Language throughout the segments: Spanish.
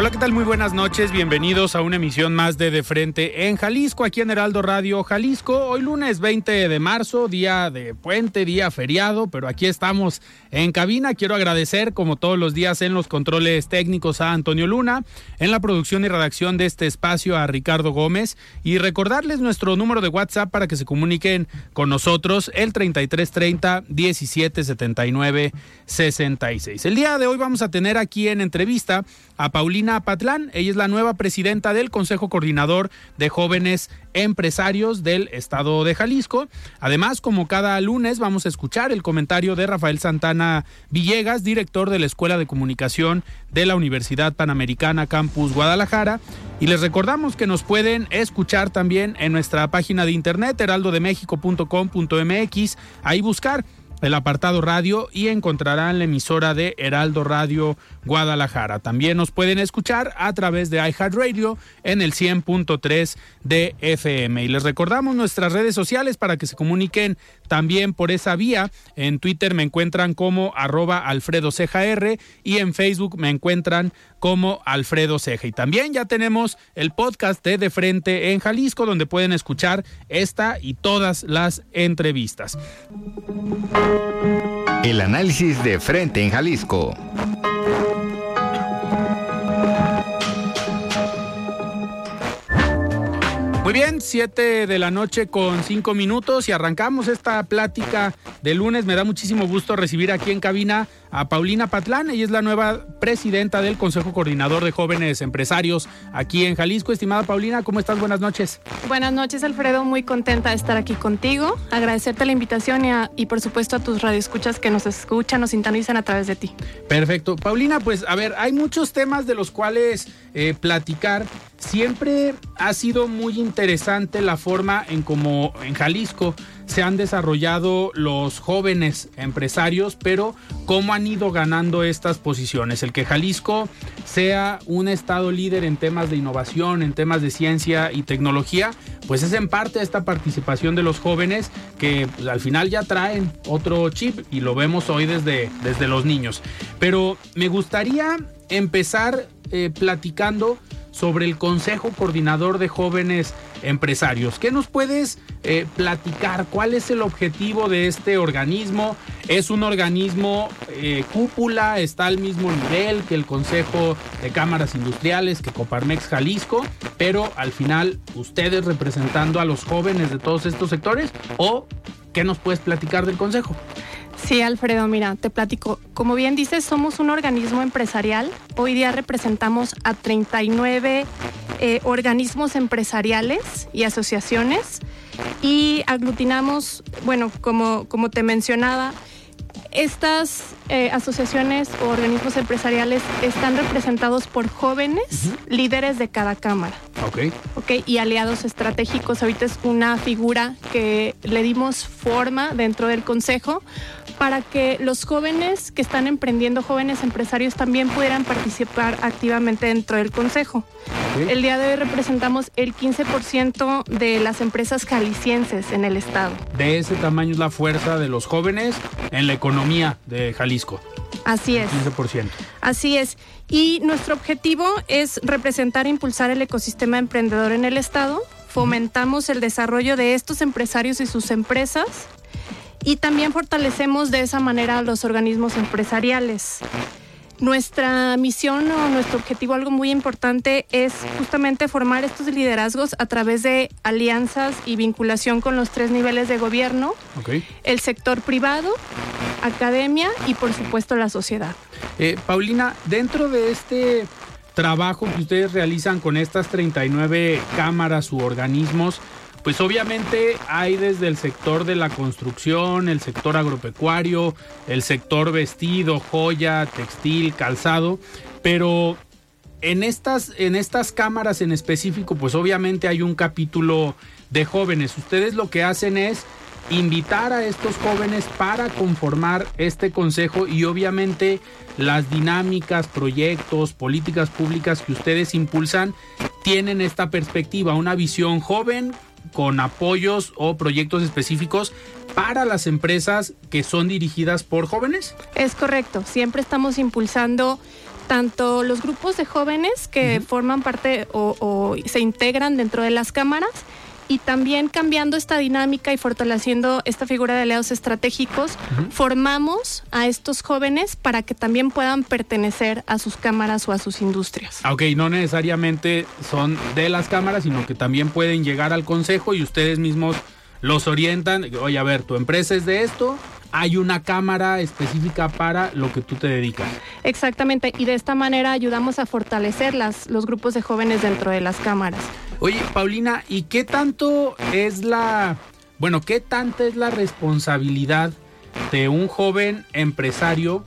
Hola, ¿qué tal? Muy buenas noches. Bienvenidos a una emisión más de De Frente en Jalisco, aquí en Heraldo Radio Jalisco. Hoy lunes 20 de marzo, día de puente, día feriado, pero aquí estamos en cabina. Quiero agradecer, como todos los días, en los controles técnicos a Antonio Luna, en la producción y redacción de este espacio a Ricardo Gómez y recordarles nuestro número de WhatsApp para que se comuniquen con nosotros, el 3330 1779 66. El día de hoy vamos a tener aquí en entrevista a Paulina Patlán. Ella es la nueva presidenta del Consejo Coordinador de Jóvenes Empresarios del Estado de Jalisco. Además, como cada lunes, vamos a escuchar el comentario de Rafael Santana Villegas, director de la Escuela de Comunicación de la Universidad Panamericana Campus Guadalajara. Y les recordamos que nos pueden escuchar también en nuestra página de internet heraldodemexico.com.mx, ahí buscar el apartado radio y encontrarán la emisora de Heraldo Radio Guadalajara. También nos pueden escuchar a través de iHeartRadio en el 100.3 de FM. Y les recordamos nuestras redes sociales para que se comuniquen también por esa vía. En Twitter me encuentran como arroba Alfredo y en Facebook me encuentran como Alfredo Ceja. Y también ya tenemos el podcast de De Frente en Jalisco, donde pueden escuchar esta y todas las entrevistas. El análisis de Frente en Jalisco. Muy bien, 7 de la noche con 5 minutos y arrancamos esta plática de lunes. Me da muchísimo gusto recibir aquí en cabina a Paulina Patlán. Ella es la nueva presidenta del Consejo Coordinador de Jóvenes Empresarios aquí en Jalisco. Estimada Paulina, ¿cómo estás? Buenas noches. Buenas noches, Alfredo. Muy contenta de estar aquí contigo. Agradecerte la invitación y, por supuesto a tus radioescuchas que nos escuchan, nos sintonizan a través de ti. Perfecto. Paulina, pues a ver, hay muchos temas de los cuales eh, platicar. Siempre ha sido muy interesante la forma en cómo en Jalisco se han desarrollado los jóvenes empresarios, pero cómo han ido ganando estas posiciones. El que Jalisco sea un estado líder en temas de innovación, en temas de ciencia y tecnología, pues es en parte esta participación de los jóvenes que pues, al final ya traen otro chip y lo vemos hoy desde, desde los niños. Pero me gustaría empezar eh, platicando sobre el Consejo Coordinador de Jóvenes Empresarios. ¿Qué nos puedes eh, platicar? ¿Cuál es el objetivo de este organismo? ¿Es un organismo eh, cúpula? ¿Está al mismo nivel que el Consejo de Cámaras Industriales, que Coparmex Jalisco? Pero al final, ustedes representando a los jóvenes de todos estos sectores o ¿qué nos puedes platicar del Consejo? Sí, Alfredo, mira, te platico. Como bien dices, somos un organismo empresarial. Hoy día representamos a 39 eh, organismos empresariales y asociaciones y aglutinamos, bueno, como, como te mencionaba, estas eh, asociaciones o organismos empresariales están representados por jóvenes líderes de cada cámara. Ok. Ok, y aliados estratégicos. Ahorita es una figura que le dimos forma dentro del Consejo para que los jóvenes que están emprendiendo, jóvenes empresarios, también pudieran participar activamente dentro del Consejo. El día de hoy representamos el 15% de las empresas jaliscienses en el estado. De ese tamaño es la fuerza de los jóvenes en la economía de Jalisco. Así es. 15%. Así es. Y nuestro objetivo es representar e impulsar el ecosistema emprendedor en el estado. Fomentamos el desarrollo de estos empresarios y sus empresas y también fortalecemos de esa manera los organismos empresariales. Nuestra misión o nuestro objetivo, algo muy importante, es justamente formar estos liderazgos a través de alianzas y vinculación con los tres niveles de gobierno, el sector privado, academia y por supuesto la sociedad. Eh, Paulina, dentro de este trabajo que ustedes realizan con estas 39 cámaras u organismos, pues obviamente hay desde el sector de la construcción, el sector agropecuario, el sector vestido, joya, textil, calzado, pero en estas, en estas cámaras en específico, pues obviamente hay un capítulo de jóvenes. Ustedes lo que hacen es invitar a estos jóvenes para conformar este consejo y obviamente las dinámicas, proyectos, políticas públicas que ustedes impulsan tienen esta perspectiva, una visión joven con apoyos o proyectos específicos para las empresas que son dirigidas por jóvenes? Es correcto, siempre estamos impulsando tanto los grupos de jóvenes que forman parte o, se integran dentro de las cámaras y también cambiando esta dinámica y fortaleciendo esta figura de aliados estratégicos, formamos a estos jóvenes para que también puedan pertenecer a sus cámaras o a sus industrias. Ok, no necesariamente son de las cámaras, sino que también pueden llegar al consejo y ustedes mismos los orientan. Oye, a ver, tu empresa es de esto, hay una cámara específica para lo que tú te dedicas. Exactamente, y de esta manera ayudamos a fortalecer las, los grupos de jóvenes dentro de las cámaras. Oye, Paulina, ¿y qué tanto es la, bueno, qué tanta es la responsabilidad de un joven empresario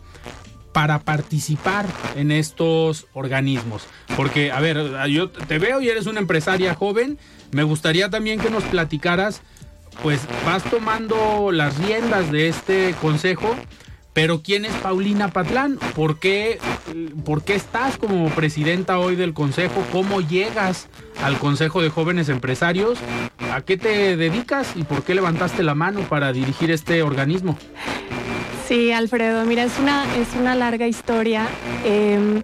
para participar en estos organismos? Porque, a ver, yo te veo y eres una empresaria joven, me gustaría también que nos platicaras, pues vas tomando las riendas de este consejo pero ¿quién es Paulina Patlán? ¿Por qué, ¿Por qué estás como presidenta hoy del Consejo? ¿Cómo llegas al Consejo de Jóvenes Empresarios? ¿A qué te dedicas y por qué levantaste la mano para dirigir este organismo? Sí, Alfredo, mira, es una, es una larga historia. Em,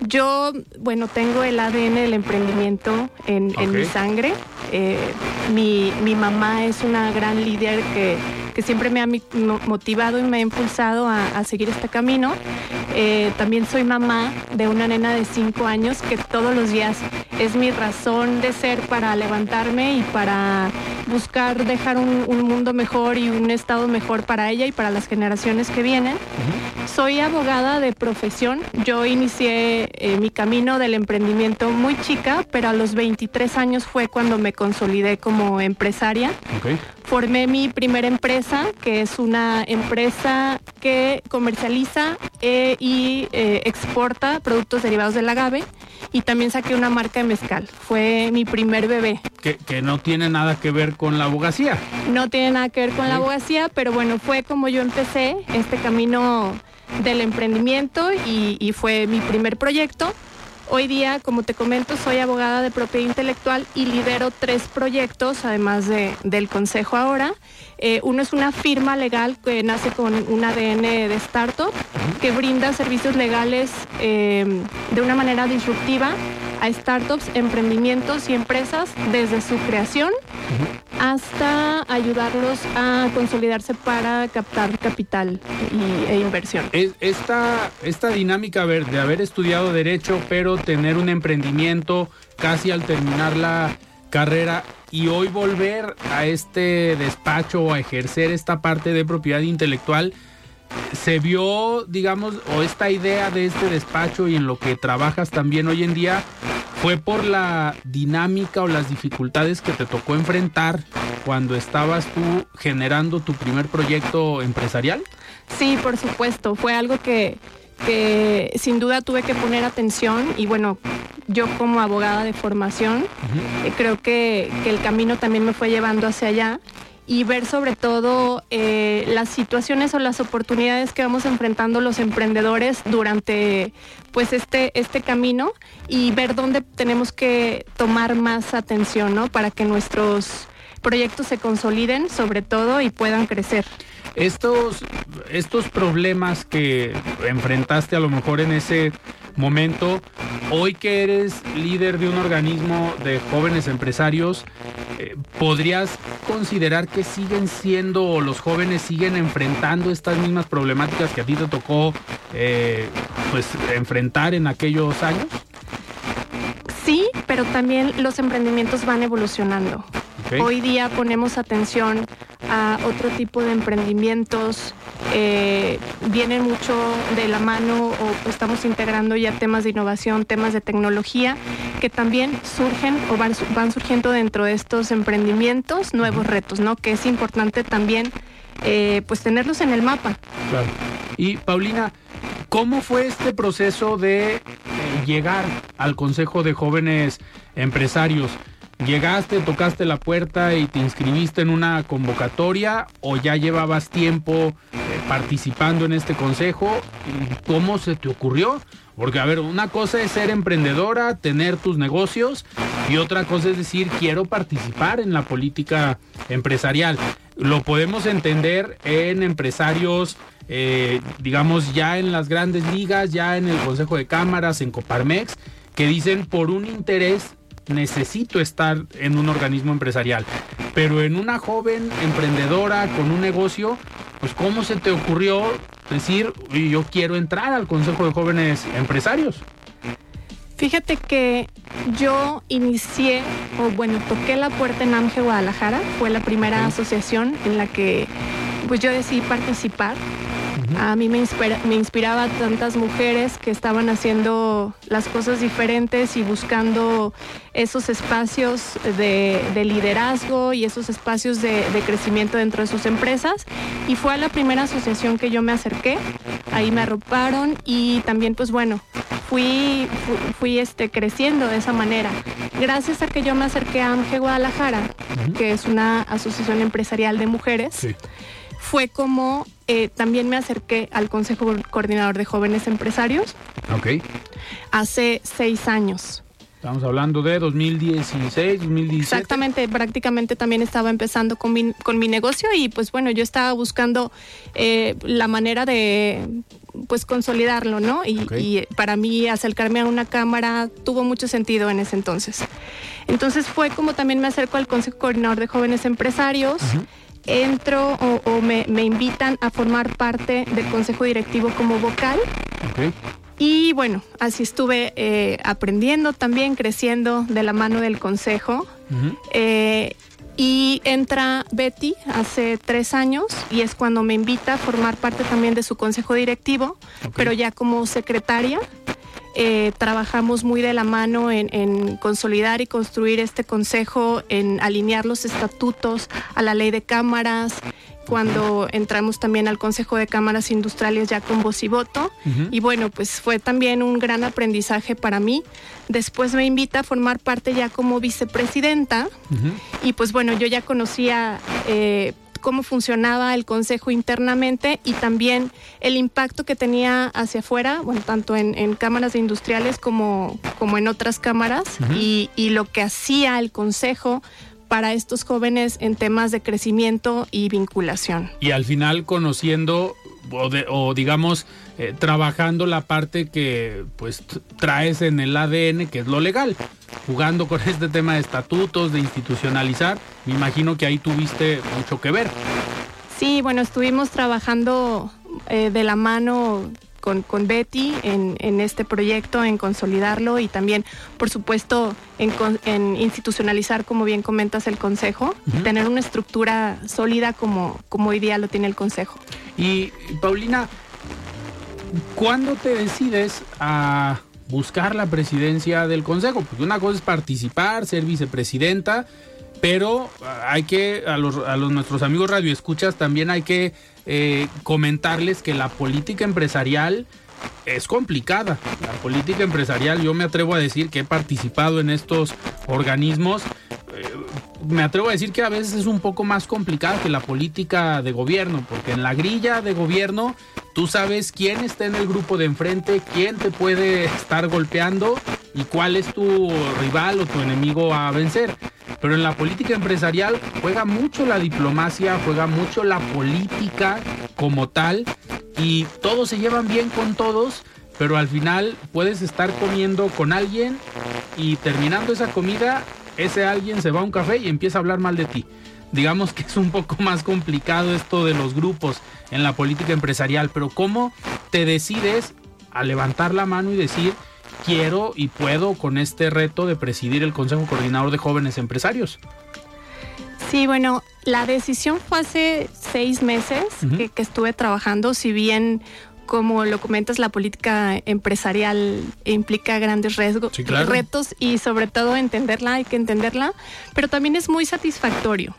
yo, bueno, tengo el ADN del emprendimiento en, mi sangre. Eh, mi, mi mamá es una gran líder que que siempre me ha motivado y me ha impulsado a, seguir este camino. Eh, también soy mamá de una nena de 5 años que todos los días es mi razón de ser para levantarme y para buscar dejar un, mundo mejor y un estado mejor para ella y para las generaciones que vienen. Soy abogada de profesión. Yo inicié eh, mi camino del emprendimiento muy chica, pero a los 23 años fue cuando me consolidé como empresaria. Formé mi primera empresa, que es una empresa que comercializa eh, y eh, exporta productos derivados del agave y también saqué una marca de mezcal. Fue mi primer bebé. Que, no tiene nada que ver con la abogacía. No tiene nada que ver con la abogacía, pero bueno, fue como yo empecé este camino del emprendimiento y, y fue mi primer proyecto. Hoy día, como te comento, soy abogada de propiedad intelectual y lidero tres proyectos, además de, del consejo ahora. Eh, uno es una firma legal que nace con un ADN de startup que brinda servicios legales eh, de una manera disruptiva a startups, emprendimientos y empresas desde su creación hasta ayudarlos a consolidarse para captar capital e inversión. Esta, esta dinámica de haber estudiado derecho pero tener un emprendimiento casi al terminar la carrera y hoy volver a este despacho o a ejercer esta parte de propiedad intelectual, se vio, digamos, o esta idea de este despacho y en lo que trabajas también hoy en día, fue por la dinámica o las dificultades que te tocó enfrentar cuando estabas tú generando tu primer proyecto empresarial? Sí, por supuesto, fue algo que, que sin duda tuve que poner atención y bueno, yo como abogada de formación, eh, creo que, que, el camino también me fue llevando hacia allá y ver sobre todo eh, las situaciones o las oportunidades que vamos enfrentando los emprendedores durante pues este, este camino y ver dónde tenemos que tomar más atención ¿no? para que nuestros proyectos se consoliden sobre todo y puedan crecer. Estos, estos problemas que enfrentaste a lo mejor en ese momento, hoy que eres líder de un organismo de jóvenes empresarios, eh, ¿podrías considerar que siguen siendo o los jóvenes siguen enfrentando estas mismas problemáticas que a ti te tocó eh, pues enfrentar en aquellos años? Sí, pero también los emprendimientos van evolucionando. Hoy día ponemos atención a otro tipo de emprendimientos, eh, vienen mucho de la mano o estamos integrando ya temas de innovación, temas de tecnología, que también surgen o van, surgiendo dentro de estos emprendimientos nuevos retos, ¿no? Que es importante también eh, pues tenerlos en el mapa. Claro. Y Paulina, ¿cómo fue este proceso de llegar al Consejo de Jóvenes Empresarios? ¿Llegaste, tocaste la puerta y te inscribiste en una convocatoria o ya llevabas tiempo eh, participando en este consejo? ¿Cómo se te ocurrió? Porque, a ver, una cosa es ser emprendedora, tener tus negocios y otra cosa es decir, quiero participar en la política empresarial. Lo podemos entender en empresarios, eh, digamos, ya en las grandes ligas, ya en el Consejo de Cámaras, en Coparmex, que dicen por un interés necesito estar en un organismo empresarial. Pero en una joven emprendedora con un negocio, pues ¿cómo se te ocurrió decir, yo quiero entrar al Consejo de Jóvenes Empresarios? Fíjate que yo inicié, o bueno, toqué la puerta en AMGE Guadalajara, fue la primera asociación en la que pues yo decidí participar a mí me, me inspiraba tantas mujeres que estaban haciendo las cosas diferentes y buscando esos espacios de, liderazgo y esos espacios de, crecimiento dentro de sus empresas. Y fue a la primera asociación que yo me acerqué, ahí me arroparon y también pues bueno, fui, fui, este, creciendo de esa manera. Gracias a que yo me acerqué a AMGE Guadalajara, que es una asociación empresarial de mujeres fue como eh, también me acerqué al Consejo Coordinador de Jóvenes Empresarios. Ok. Hace seis años. Estamos hablando de 2016, 2017. Exactamente, prácticamente también estaba empezando con mi, con mi negocio y pues bueno, yo estaba buscando eh, la manera de pues consolidarlo, ¿no? Y, para mí acercarme a una cámara tuvo mucho sentido en ese entonces. Entonces fue como también me acerco al Consejo Coordinador de Jóvenes Empresarios entro o, me, invitan a formar parte del consejo directivo como vocal. Y bueno, así estuve eh, aprendiendo también, creciendo de la mano del consejo. Eh, y entra Betty hace tres años y es cuando me invita a formar parte también de su consejo directivo, pero ya como secretaria. Eh, trabajamos muy de la mano en, consolidar y construir este consejo, en alinear los estatutos a la ley de cámaras, cuando entramos también al Consejo de Cámaras Industriales ya con voz y voto. Y bueno, pues fue también un gran aprendizaje para mí. Después me invita a formar parte ya como vicepresidenta. Y pues bueno, yo ya conocía eh, cómo funcionaba el consejo internamente y también el impacto que tenía hacia afuera, bueno, tanto en, cámaras industriales como, como en otras cámaras, y, y lo que hacía el consejo para estos jóvenes en temas de crecimiento y vinculación. Y al final conociendo o, digamos eh, trabajando la parte que pues traes en el ADN que es lo legal. Jugando con este tema de estatutos de institucionalizar me imagino que ahí tuviste mucho que ver. Sí bueno estuvimos trabajando eh, de la mano con, Betty en, este proyecto, en consolidarlo y también, por supuesto, en, institucionalizar, como bien comentas, el Consejo, tener una estructura sólida como, como hoy día lo tiene el Consejo. Y Paulina, ¿cuándo te decides a buscar la presidencia del Consejo? Porque una cosa es participar, ser vicepresidenta, pero hay que, a los, a los nuestros amigos radioescuchas también hay que eh, comentarles que la política empresarial es complicada. La política empresarial, yo me atrevo a decir que he participado en estos organismos. Eh, me atrevo a decir que a veces es un poco más complicada que la política de gobierno, porque en la grilla de gobierno tú sabes quién está en el grupo de enfrente, quién te puede estar golpeando y cuál es tu rival o tu enemigo a vencer. Pero en la política empresarial juega mucho la diplomacia, juega mucho la política como tal y todos se llevan bien con todos, pero al final puedes estar comiendo con alguien y terminando esa comida, ese alguien se va a un café y empieza a hablar mal de ti. digamos que es un poco más complicado esto de los grupos en la política empresarial, pero ¿cómo te decides a levantar la mano y decir, quiero y puedo con este reto de presidir el Consejo Coordinador de Jóvenes Empresarios? Sí, bueno, la decisión fue hace seis meses que, que, estuve trabajando, si bien como lo comentas, la política empresarial implica grandes riesgos, retos y sobre todo entenderla, hay que entenderla, pero también es muy satisfactorio.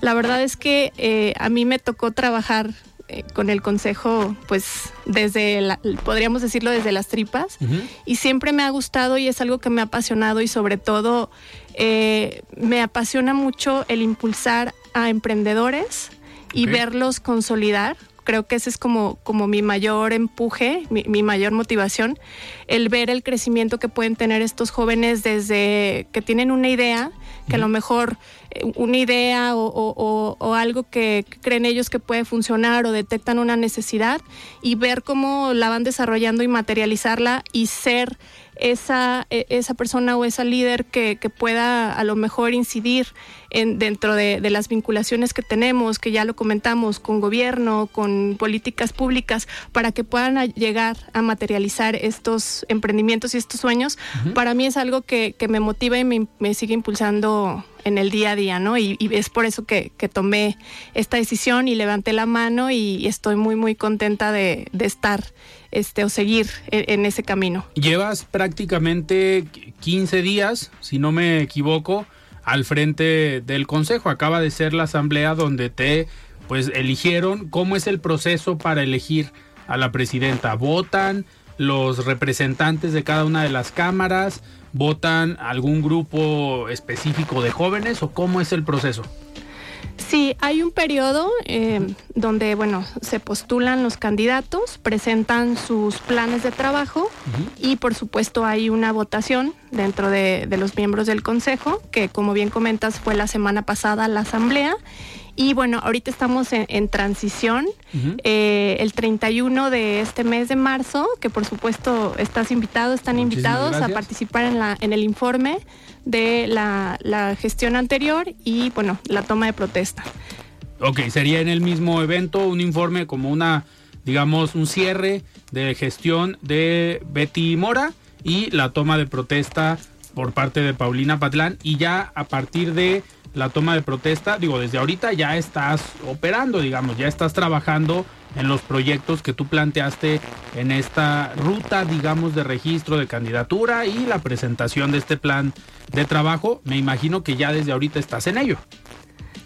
La verdad es que eh, a mí me tocó trabajar eh, con el consejo, pues desde, la, podríamos decirlo, desde las tripas, y siempre me ha gustado y es algo que me ha apasionado y sobre todo eh, me apasiona mucho el impulsar a emprendedores y verlos consolidar. Creo que ese es como, como mi mayor empuje, mi, mayor motivación, el ver el crecimiento que pueden tener estos jóvenes desde que tienen una idea, que a lo mejor eh, una idea o, algo que creen ellos que puede funcionar o detectan una necesidad y ver cómo la van desarrollando y materializarla y ser esa, e, esa persona o esa líder que, que pueda a lo mejor incidir en, dentro de, de, las vinculaciones que tenemos, que ya lo comentamos, con gobierno, con políticas públicas, para que puedan llegar a materializar estos emprendimientos y estos sueños, para mí es algo que, que me motiva y me, me, sigue impulsando en el día a día, ¿no? Y, es por eso que, tomé esta decisión y levanté la mano y, estoy muy, muy contenta de, de estar este, o seguir en, en, ese camino. Llevas prácticamente 15 días, si no me equivoco, al frente del consejo. Acaba de ser la asamblea donde te pues eligieron. ¿Cómo es el proceso para elegir a la presidenta? ¿Votan los representantes de cada una de las cámaras? ¿Votan algún grupo específico de jóvenes o cómo es el proceso? Sí, hay un periodo eh, donde, bueno, se postulan los candidatos, presentan sus planes de trabajo y, por supuesto, hay una votación dentro de, de, los miembros del consejo, que, como bien comentas, fue la semana pasada la asamblea y bueno, ahorita estamos en, transición. Eh, el 31 de este mes de marzo, que por supuesto estás invitado, están invitados a participar en, la, en el informe de la, la gestión anterior y bueno, la toma de protesta. Ok, sería en el mismo evento un informe como una, digamos, un cierre de gestión de Betty Mora y la toma de protesta por parte de Paulina Patlán y ya a partir de la toma de protesta, digo, desde ahorita ya estás operando, digamos, ya estás trabajando en los proyectos que tú planteaste en esta ruta, digamos, de registro de candidatura y la presentación de este plan de trabajo. Me imagino que ya desde ahorita estás en ello.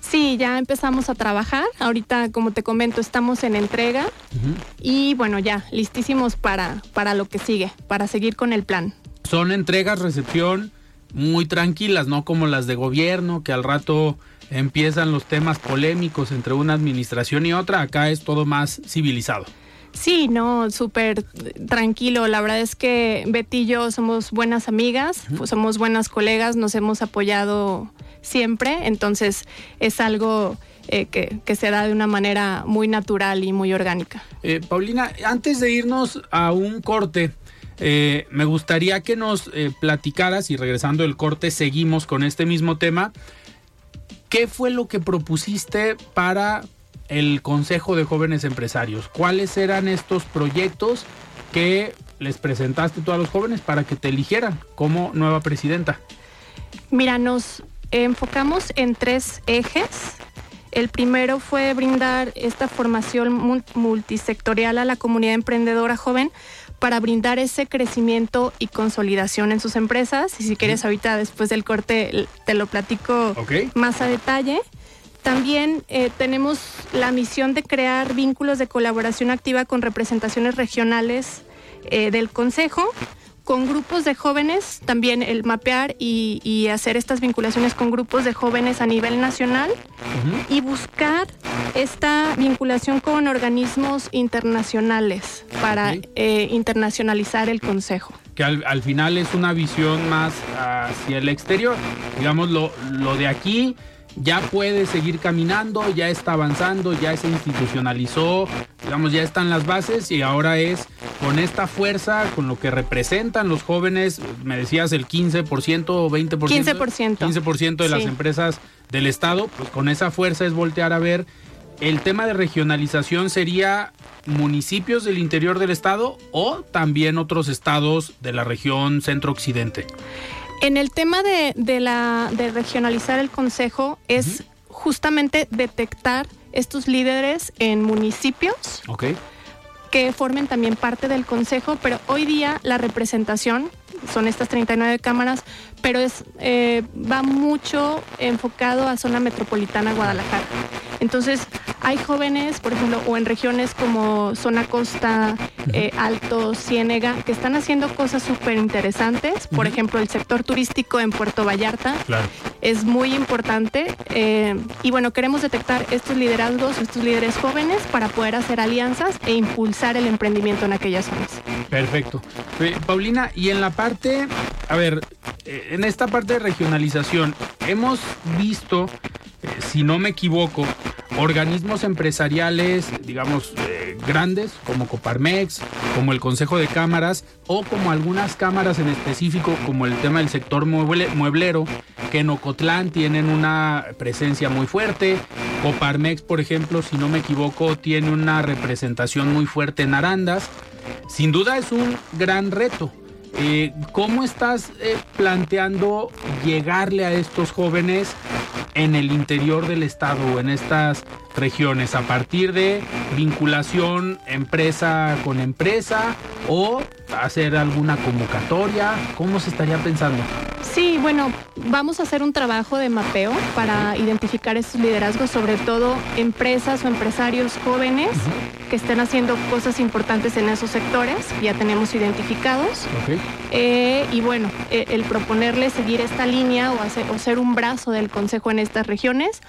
Sí, ya empezamos a trabajar. Ahorita, como te comento, estamos en entrega y bueno, ya listísimos para, para lo que sigue, para seguir con el plan. Son entregas, recepción, muy tranquilas, no como las de gobierno, que al rato empiezan los temas polémicos entre una administración y otra, acá es todo más civilizado. Sí, no, súper tranquilo. La verdad es que Betty y yo somos buenas amigas, somos buenas colegas, nos hemos apoyado siempre, entonces es algo eh, que, que, se da de una manera muy natural y muy orgánica. Eh, Paulina, antes de irnos a un corte, eh, me gustaría que nos eh, platicaras y regresando el corte seguimos con este mismo tema. ¿Qué fue lo que propusiste para el Consejo de Jóvenes Empresarios? ¿Cuáles eran estos proyectos que les presentaste tú a los jóvenes para que te eligieran como nueva presidenta? Mira, nos enfocamos en tres ejes. El primero fue brindar esta formación multisectorial a la comunidad emprendedora joven para brindar ese crecimiento y consolidación en sus empresas. Y si quieres ahorita después del corte te lo platico más a detalle. También eh, tenemos la misión de crear vínculos de colaboración activa con representaciones regionales eh, del Consejo con grupos de jóvenes, también el mapear y, hacer estas vinculaciones con grupos de jóvenes a nivel nacional y buscar esta vinculación con organismos internacionales para eh, internacionalizar el Consejo. Que al, final es una visión más hacia el exterior. Digamos, lo, lo de aquí ya puede seguir caminando, ya está avanzando, ya se institucionalizó digamos, ya están las bases y ahora es con esta fuerza, con lo que representan los jóvenes, me decías el 15% o 20%. 15%. 15% de las empresas del Estado, pues con esa fuerza es voltear a ver. El tema de regionalización sería municipios del interior del Estado o también otros estados de la región centro-occidente. En el tema de, de la, de regionalizar el consejo es justamente detectar estos líderes en municipios que formen también parte del consejo, pero hoy día la representación son estas 39 cámaras, pero es eh, va mucho enfocado a zona metropolitana Guadalajara. Entonces, hay jóvenes, por ejemplo, o en regiones como zona costa, eh, Alto, Ciénega, que están haciendo cosas súper interesantes. Por ejemplo, el sector turístico en Puerto Vallarta Claro. es muy importante. eh, y bueno, queremos detectar estos liderazgos, estos líderes jóvenes para poder hacer alianzas e impulsar el emprendimiento en aquellas zonas. Perfecto. Eh, Paulina, y en la parte, a ver, eh, en esta parte de regionalización, hemos visto, si no me equivoco, organismos empresariales, digamos, eh, grandes, como Coparmex, como el Consejo de Cámaras, o como algunas cámaras en específico, como el tema del sector mueble- mueblero, que en Ocotlán tienen una presencia muy fuerte. Coparmex, por ejemplo, si no me equivoco, tiene una representación muy fuerte en Arandas. Sin duda es un gran reto. Eh, ¿Cómo estás eh, planteando llegarle a estos jóvenes en el interior del estado o en estas regiones a partir de vinculación empresa con empresa o hacer alguna convocatoria? ¿Cómo se estaría pensando? Sí, bueno, vamos a hacer un trabajo de mapeo para identificar estos liderazgos, sobre todo empresas o empresarios jóvenes que estén haciendo cosas importantes en esos sectores, ya tenemos identificados. Eh, y bueno, eh, el proponerles seguir esta línea o, hacer, o ser un brazo del Consejo en estas regiones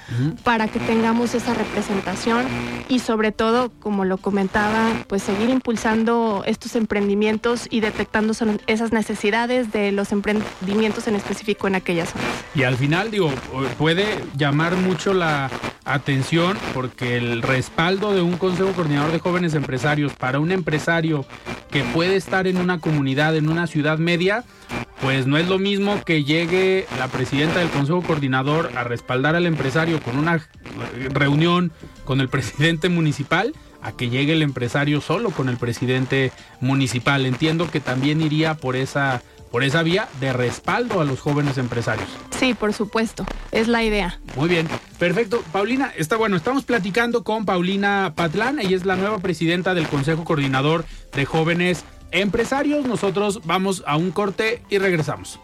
para que tengamos esa representación y sobre todo, como lo comentaba, pues seguir impulsando estos emprendimientos y detectando esas necesidades de los emprendimientos en específico en aquellas zonas. Y al final, digo, puede llamar mucho la atención porque el respaldo de un Consejo Coordinador de Jóvenes Empresarios para un empresario que puede estar en una comunidad, en una ciudad media, pues no es lo mismo que llegue la presidenta del Consejo Coordinador a respaldar al empresario con una reunión con el presidente municipal a que llegue el empresario solo con el presidente municipal. Entiendo que también iría por esa por esa vía de respaldo a los jóvenes empresarios. Sí, por supuesto, es la idea. Muy bien, perfecto. Paulina, está bueno, estamos platicando con Paulina Patlán, ella es la nueva presidenta del Consejo Coordinador de Jóvenes Empresarios. Nosotros vamos a un corte y regresamos.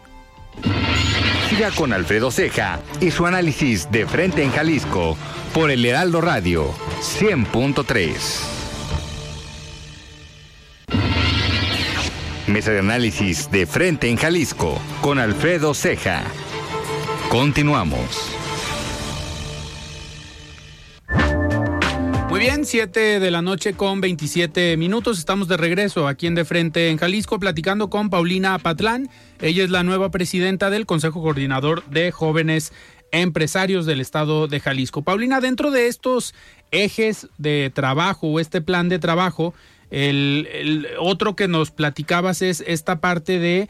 Siga con Alfredo Ceja y su análisis de frente en Jalisco por el Heraldo Radio 100.3. Mesa de análisis de frente en Jalisco con Alfredo Ceja. Continuamos. Bien, 7 de la noche con 27 minutos. Estamos de regreso aquí en De Frente en Jalisco platicando con Paulina Patlán. Ella es la nueva presidenta del Consejo Coordinador de Jóvenes Empresarios del Estado de Jalisco. Paulina, dentro de estos ejes de trabajo o este plan de trabajo, el, el otro que nos platicabas es esta parte de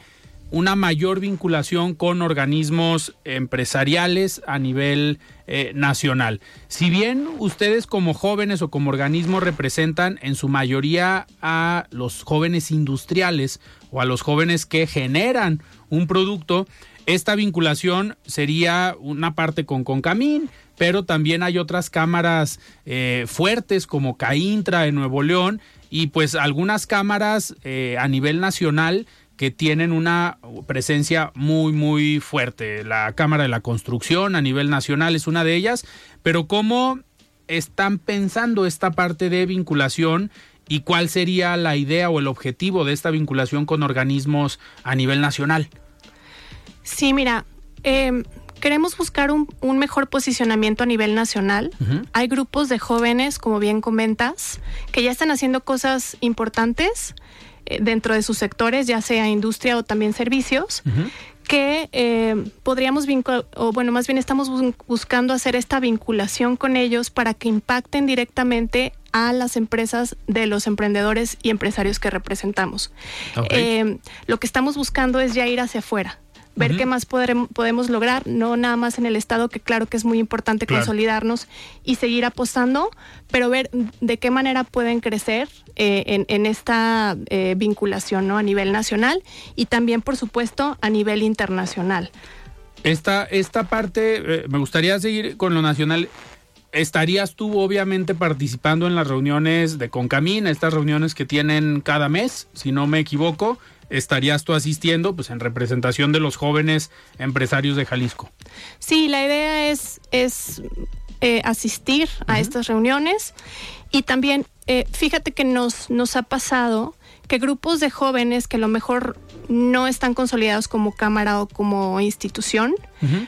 una mayor vinculación con organismos empresariales a nivel eh, nacional. Si bien ustedes como jóvenes o como organismo representan en su mayoría a los jóvenes industriales o a los jóvenes que generan un producto, esta vinculación sería una parte con Concamín, pero también hay otras cámaras eh, fuertes como Caintra en Nuevo León y pues algunas cámaras eh, a nivel nacional que tienen una presencia muy muy fuerte. La Cámara de la Construcción a nivel nacional es una de ellas, pero ¿cómo están pensando esta parte de vinculación y cuál sería la idea o el objetivo de esta vinculación con organismos a nivel nacional? Sí, mira, eh, queremos buscar un, un, mejor posicionamiento a nivel nacional. Uh -huh. Hay grupos de jóvenes, como bien comentas, que ya están haciendo cosas importantes dentro de sus sectores, ya sea industria o también servicios. Uh -huh. que eh, podríamos vincular, o bueno, más bien estamos bus buscando hacer esta vinculación con ellos para que impacten directamente a las empresas de los emprendedores y empresarios que representamos. Eh, lo que estamos buscando es ya ir hacia afuera. Ver qué más podemos lograr, no nada más en el Estado, que claro que es muy importante Claro. consolidarnos y seguir apostando, pero ver de qué manera pueden crecer eh, en, en esta eh, vinculación ¿no? a nivel nacional y también, por supuesto, a nivel internacional. Esta, esta parte, eh, me gustaría seguir con lo nacional. ¿Estarías tú obviamente participando en las reuniones de Concamín, estas reuniones que tienen cada mes, si no me equivoco? ¿Estarías tú asistiendo pues en representación de los jóvenes empresarios de Jalisco? Sí, la idea es, es eh, asistir a estas reuniones y también, eh, fíjate que nos, nos ha pasado que grupos de jóvenes que a lo mejor no están consolidados como cámara o como institución,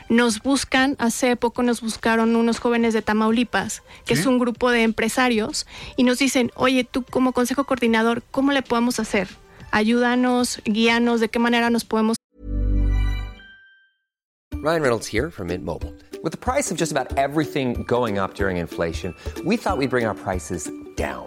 nos buscan, hace poco nos buscaron unos jóvenes de Tamaulipas, que Sí. es un grupo de empresarios, y nos dicen, oye, tú como consejo coordinador, ¿cómo le podemos hacer? Ayúdanos, guíanos, de qué manera nos podemos Ryan Reynolds here from Mint Mobile. With the price of just about everything going up during inflation, we thought we'd bring our prices down.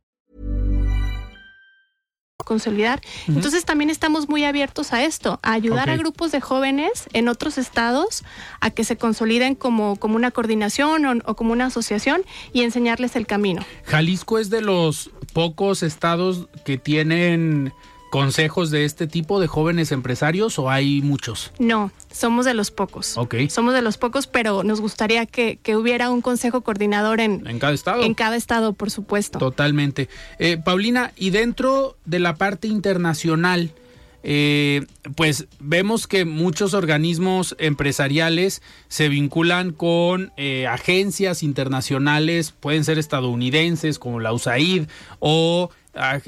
Consolidar. Entonces también estamos muy abiertos a esto, a ayudar a grupos de jóvenes en otros estados a que se consoliden como, como una coordinación o, o como una asociación y enseñarles el camino. Jalisco es de los pocos estados que tienen consejos de este tipo de jóvenes empresarios o hay muchos? No, somos de los pocos. Ok. Somos de los pocos, pero nos gustaría que, que hubiera un consejo coordinador en, En cada estado. en cada estado, por supuesto. Totalmente. Eh, Paulina, y dentro de la parte internacional, eh, pues vemos que muchos organismos empresariales se vinculan con eh, agencias internacionales, pueden ser estadounidenses como la USAID o, o-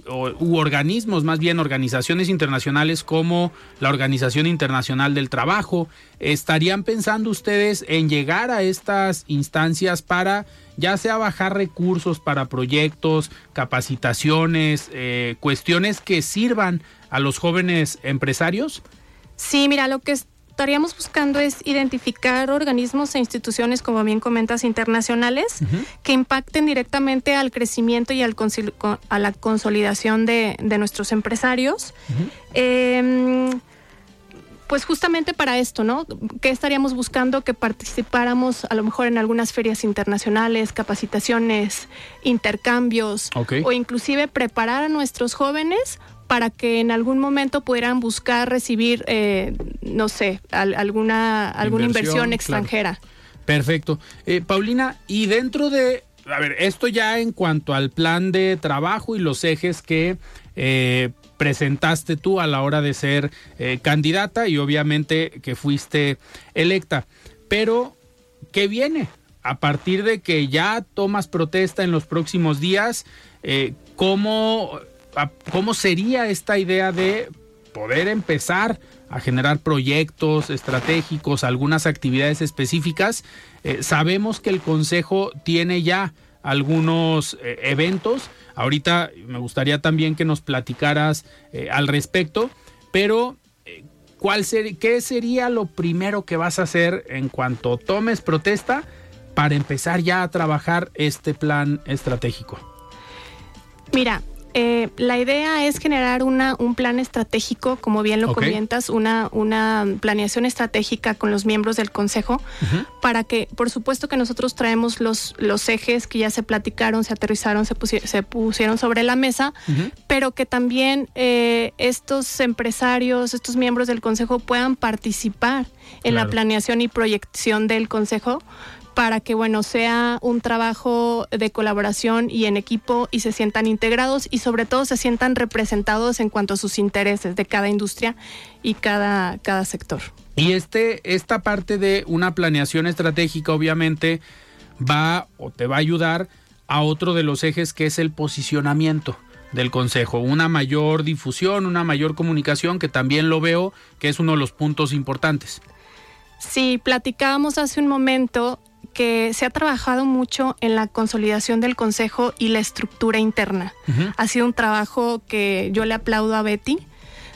u organismos, más bien organizaciones internacionales como la Organización Internacional del Trabajo. ¿Estarían pensando ustedes en llegar a estas instancias para ya sea bajar recursos para proyectos, capacitaciones, eh, cuestiones que sirvan a los jóvenes empresarios? Sí, mira, lo que estaríamos buscando es identificar organismos e instituciones, como bien comentas, internacionales, que impacten directamente al crecimiento y al a la consolidación de, de nuestros empresarios. Eh, pues justamente para esto, ¿no? ¿Qué estaríamos buscando? Que participáramos a lo mejor en algunas ferias internacionales, capacitaciones, intercambios, o inclusive preparar a nuestros jóvenes para que en algún momento pudieran buscar recibir, eh, no sé, al- alguna, alguna Inversión, inversión, claro. extranjera. Perfecto. Eh, Paulina, y dentro de, a ver, esto ya en cuanto al plan de trabajo y los ejes que eh, presentaste tú a la hora de ser candidata y obviamente que fuiste electa. Pero, ¿qué viene? A partir de que ya tomas protesta en los próximos días, ¿cómo, ¿cómo sería esta idea de poder empezar a generar proyectos estratégicos, algunas actividades específicas. Eh, sabemos que el Consejo tiene ya algunos eh, eventos. Ahorita me gustaría también que nos platicaras eh, al respecto, pero ¿cuál ¿qué sería lo primero que vas a hacer en cuanto tomes protesta para empezar ya a trabajar este plan estratégico? Mira, eh, la idea es generar una, un plan estratégico, como bien lo Ok. comentas, una, una planeación estratégica con los miembros del Consejo, para que, por supuesto que nosotros traemos los, los ejes que ya se platicaron, se aterrizaron, se, pusi- se pusieron sobre la mesa, pero que también eh, estos empresarios, estos miembros del Consejo puedan participar en la planeación y proyección del Consejo para que bueno sea un trabajo de colaboración y en equipo y se sientan integrados y sobre todo se sientan representados en cuanto a sus intereses de cada industria y cada, cada sector. Y este, esta parte de una planeación estratégica, obviamente, va o te va a ayudar a otro de los ejes que es el posicionamiento del consejo, una mayor difusión, una mayor comunicación, que también lo veo que es uno de los puntos importantes. Sí, platicábamos hace un momento que se ha trabajado mucho en la consolidación del consejo y la estructura interna. Ha sido un trabajo que yo le aplaudo a Betty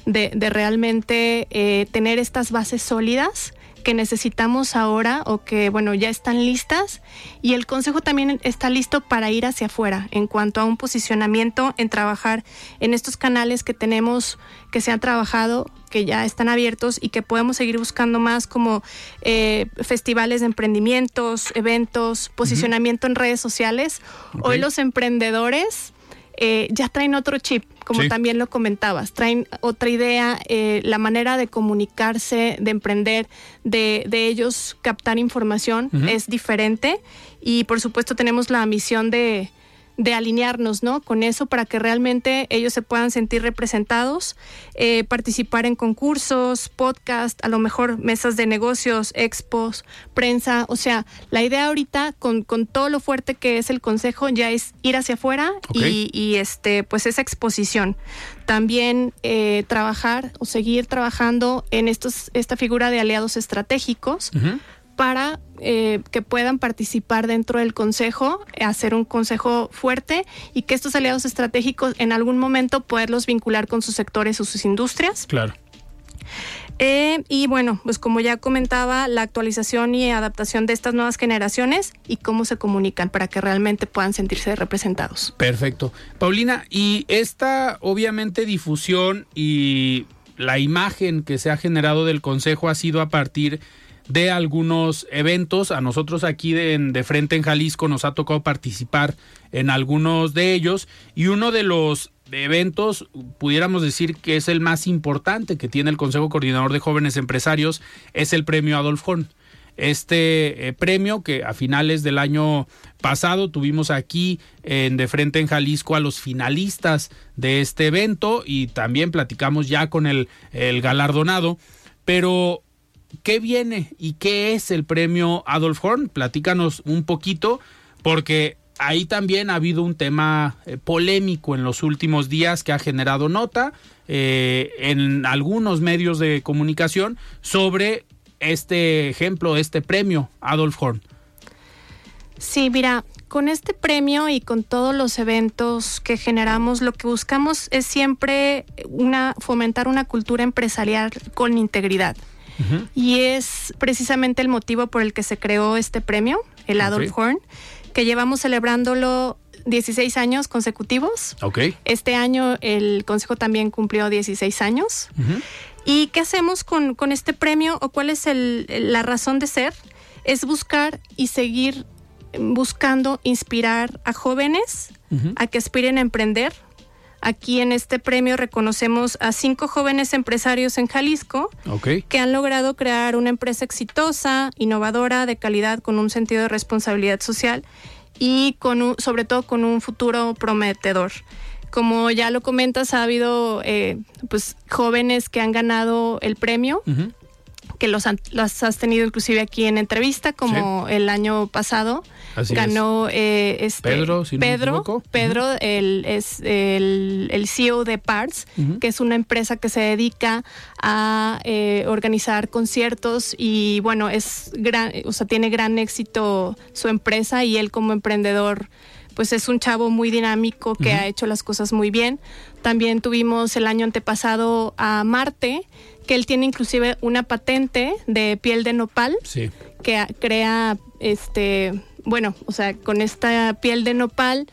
de, de realmente eh, tener estas bases sólidas que necesitamos ahora o que bueno ya están listas y el consejo también está listo para ir hacia afuera en cuanto a un posicionamiento en trabajar en estos canales que tenemos que se han trabajado que ya están abiertos y que podemos seguir buscando más como eh, festivales de emprendimientos eventos posicionamiento en redes sociales. Hoy los emprendedores eh, ya traen otro chip, como Sí. también lo comentabas, traen otra idea, eh, la manera de comunicarse, de emprender, de, de ellos captar información es diferente. Y por supuesto tenemos la misión de, de alinearnos ¿no? con eso para que realmente ellos se puedan sentir representados, eh, participar en concursos, podcast, a lo mejor mesas de negocios, expos, prensa. O sea, la idea ahorita con, con todo lo fuerte que es el consejo ya es ir hacia afuera y, este pues esa exposición. También eh, trabajar o seguir trabajando en estos, esta figura de aliados estratégicos para eh, que puedan participar dentro del consejo, eh, hacer un consejo fuerte y que estos aliados estratégicos en algún momento poderlos vincular con sus sectores o sus industrias. Claro. Eh, y bueno, pues como ya comentaba, la actualización y adaptación de estas nuevas generaciones y cómo se comunican para que realmente puedan sentirse representados. Perfecto. Paulina, y esta obviamente difusión y la imagen que se ha generado del Consejo ha sido a partir de algunos eventos. A nosotros aquí de, de frente en Jalisco nos ha tocado participar en algunos de ellos y uno de los eventos, pudiéramos decir que es el más importante que tiene el Consejo Coordinador de Jóvenes Empresarios, es el premio Adolf Horn este eh, premio que a finales del año pasado tuvimos aquí en de frente en Jalisco a los finalistas de este evento y también platicamos ya con el galardonado. Pero, ¿qué viene y qué es el premio Adolf Horn? Platícanos un poquito porque ahí también ha habido un tema eh, polémico en los últimos días que ha generado nota eh, en algunos medios de comunicación sobre este ejemplo, este premio Adolf Horn. Sí, mira, con este premio y con todos los eventos que generamos, lo que buscamos es siempre una fomentar una cultura empresarial con integridad. Y es precisamente el motivo por el que se creó este premio, el Adolf. Horn, que llevamos celebrándolo 16 años consecutivos. Ok. Este año el Consejo también cumplió 16 años. ¿Y qué hacemos con, con este premio o cuál es el- la razón de ser? Es buscar y seguir buscando inspirar a jóvenes a que aspiren a emprender. Aquí en este premio reconocemos a cinco jóvenes empresarios en Jalisco Ok. que han logrado crear una empresa exitosa, innovadora, de calidad, con un sentido de responsabilidad social y con un- sobre todo con un futuro prometedor. Como ya lo comentas, ha habido eh, pues jóvenes que han ganado el premio, que los, han- los has tenido inclusive aquí en entrevista, como el año pasado. Así ganó eh, este, Pedro, si no me Pedro. Pedro el, es el, el CEO de Parts, que es una empresa que se dedica a eh, organizar conciertos y bueno, es gran, o sea, tiene gran éxito su empresa y él como emprendedor pues es un chavo muy dinámico que ha hecho las cosas muy bien. También tuvimos el año antepasado a Marte, que él tiene inclusive una patente de piel de nopal Sí. que crea este bueno o sea con esta piel de nopal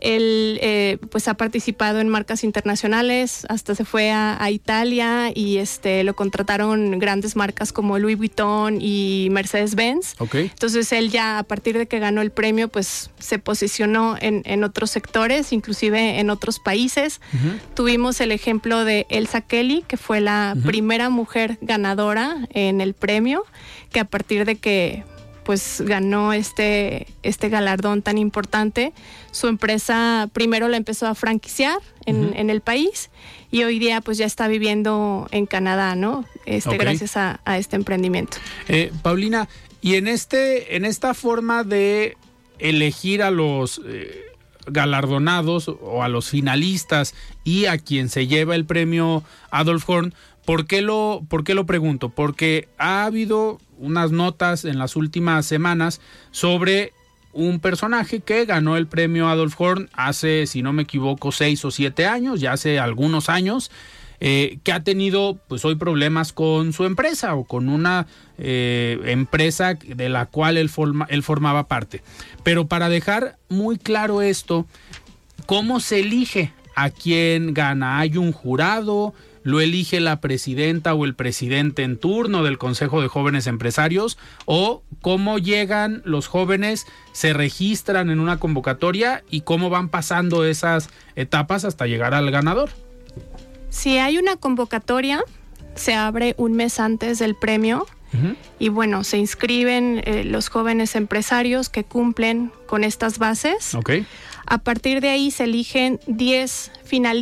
Él eh, pues ha participado en marcas internacionales, hasta se fue a, a, Italia y este lo contrataron grandes marcas como Louis Vuitton y Mercedes-Benz. Okay. Entonces él ya a partir de que ganó el premio pues se posicionó en, en otros sectores, inclusive en otros países. Uh -huh. Tuvimos el ejemplo de Elsa Kelly, que fue la uh -huh. primera mujer ganadora en el premio, que a partir de que pues ganó este, este galardón tan importante. Su empresa primero la empezó a franquiciar en, uh -huh. en el país y hoy día pues ya está viviendo en Canadá, ¿no? Este, okay. Gracias a, a, este emprendimiento. Eh, Paulina, y en, este, en esta forma de elegir a los... Eh, galardonados o a los finalistas y a quien se lleva el premio Adolf Horn, ¿por qué lo, por qué lo pregunto? Porque ha habido unas notas en las últimas semanas sobre un personaje que ganó el premio Adolf Horn hace, si no me equivoco, seis o siete años, ya hace algunos años, eh, que ha tenido pues hoy problemas con su empresa o con una eh, empresa de la cual él, forma, él formaba parte. Pero para dejar muy claro esto, ¿cómo se elige a quién gana? ¿Hay un jurado? Lo elige la presidenta o el presidente en turno del Consejo de Jóvenes Empresarios o cómo llegan los jóvenes, se registran en una convocatoria y cómo van pasando esas etapas hasta llegar al ganador. Si hay una convocatoria, se abre un mes antes del premio uh -huh. y bueno, se inscriben eh, los jóvenes empresarios que cumplen con estas bases. Okay. A partir de ahí se eligen 10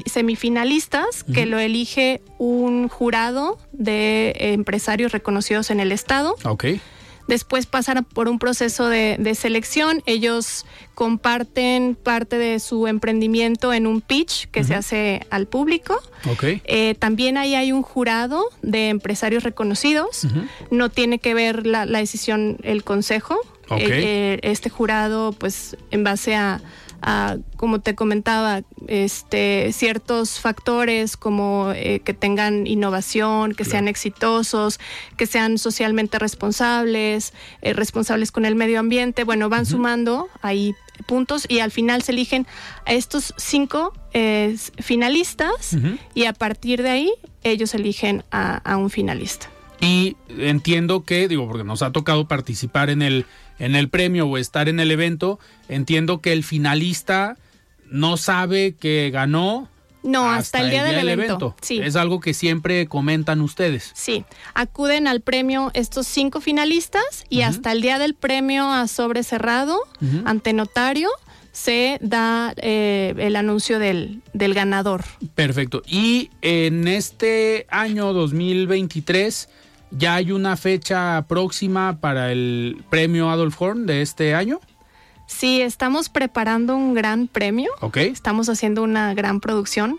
semifinalistas uh -huh. que lo elige un jurado de empresarios reconocidos en el estado. Okay. Después pasan por un proceso de, de, selección. Ellos comparten parte de su emprendimiento en un pitch que uh -huh. se hace al público. Okay. Eh, también ahí hay un jurado de empresarios reconocidos. Uh -huh. No tiene que ver la, la decisión el consejo. Okay. Eh, eh, este jurado, pues, en base a a, como te comentaba, este, ciertos factores como eh, que tengan innovación, que claro. sean exitosos, que sean socialmente responsables, eh, responsables con el medio ambiente. Bueno, van uh -huh. sumando ahí puntos y al final se eligen a estos cinco eh, finalistas uh -huh. y a partir de ahí ellos eligen a, a un finalista. Y entiendo que, digo, porque nos ha tocado participar en el, en el premio o estar en el evento, entiendo que el finalista no sabe que ganó. No, hasta, hasta el día, el día del, evento. evento. Sí. Es algo que siempre comentan ustedes. Sí, acuden al premio estos cinco finalistas y uh -huh. hasta el día del premio a sobre cerrado, uh -huh. ante notario, se da eh, el anuncio del, del, ganador. Perfecto. Y en este año 2023 ¿Ya hay una fecha próxima para el premio Adolf Horn de este año? Sí, estamos preparando un gran premio. Ok. Estamos haciendo una gran producción.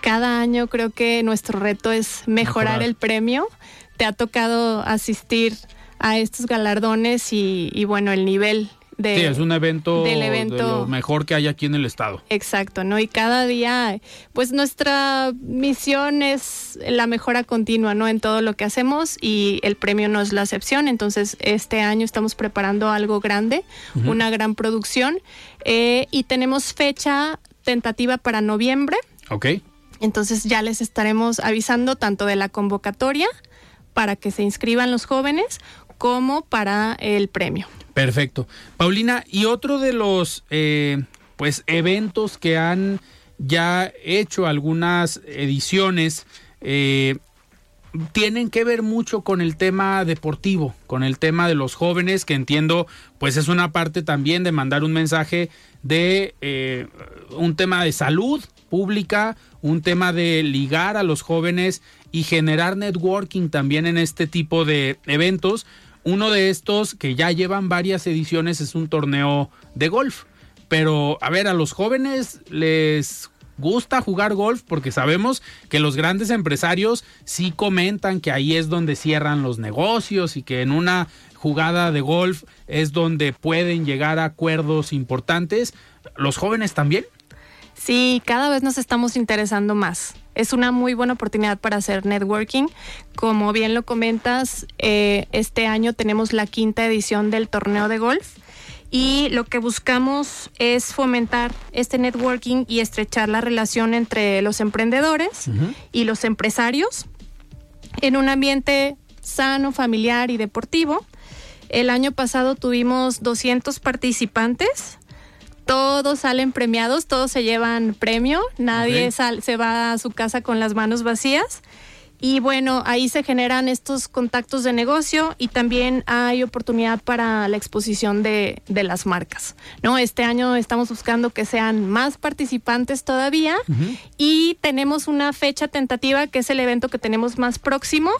Cada año creo que nuestro reto es mejorar, mejorar. el premio. Te ha tocado asistir a estos galardones y, y bueno, el nivel de, sí, es un evento, del evento de lo mejor que hay aquí en el estado. Exacto, ¿no? Y cada día, pues nuestra misión es la mejora continua, ¿no? En todo lo que hacemos y el premio no es la excepción. Entonces, este año estamos preparando algo grande, uh -huh. una gran producción eh, y tenemos fecha tentativa para noviembre. Ok. Entonces ya les estaremos avisando tanto de la convocatoria para que se inscriban los jóvenes como para el premio. Perfecto. Paulina, y otro de los eh, pues eventos que han ya hecho algunas ediciones eh, tienen que ver mucho con el tema deportivo, con el tema de los jóvenes, que entiendo pues es una parte también de mandar un mensaje de eh, un tema de salud pública, un tema de ligar a los jóvenes y generar networking también en este tipo de eventos uno de estos que ya llevan varias ediciones es un torneo de golf. Pero, a ver, a los jóvenes les gusta jugar golf porque sabemos que los grandes empresarios sí comentan que ahí es donde cierran los negocios y que en una jugada de golf es donde pueden llegar a acuerdos importantes. ¿Los jóvenes también? Sí, cada vez nos estamos interesando más es una muy buena oportunidad para hacer networking. Como bien lo comentas, eh, este año tenemos la quinta edición del torneo de golf y lo que buscamos es fomentar este networking y estrechar la relación entre los emprendedores y los empresarios en un ambiente sano, familiar y deportivo. El año pasado tuvimos 200 participantes. Todos salen premiados, todos se llevan premio, nadie sal- se va a su casa con las manos vacías. Y bueno, ahí se generan estos contactos de negocio y también hay oportunidad para la exposición de, de las marcas. ¿no? Este año estamos buscando que sean más participantes todavía y tenemos una fecha tentativa que es el evento que tenemos más próximo.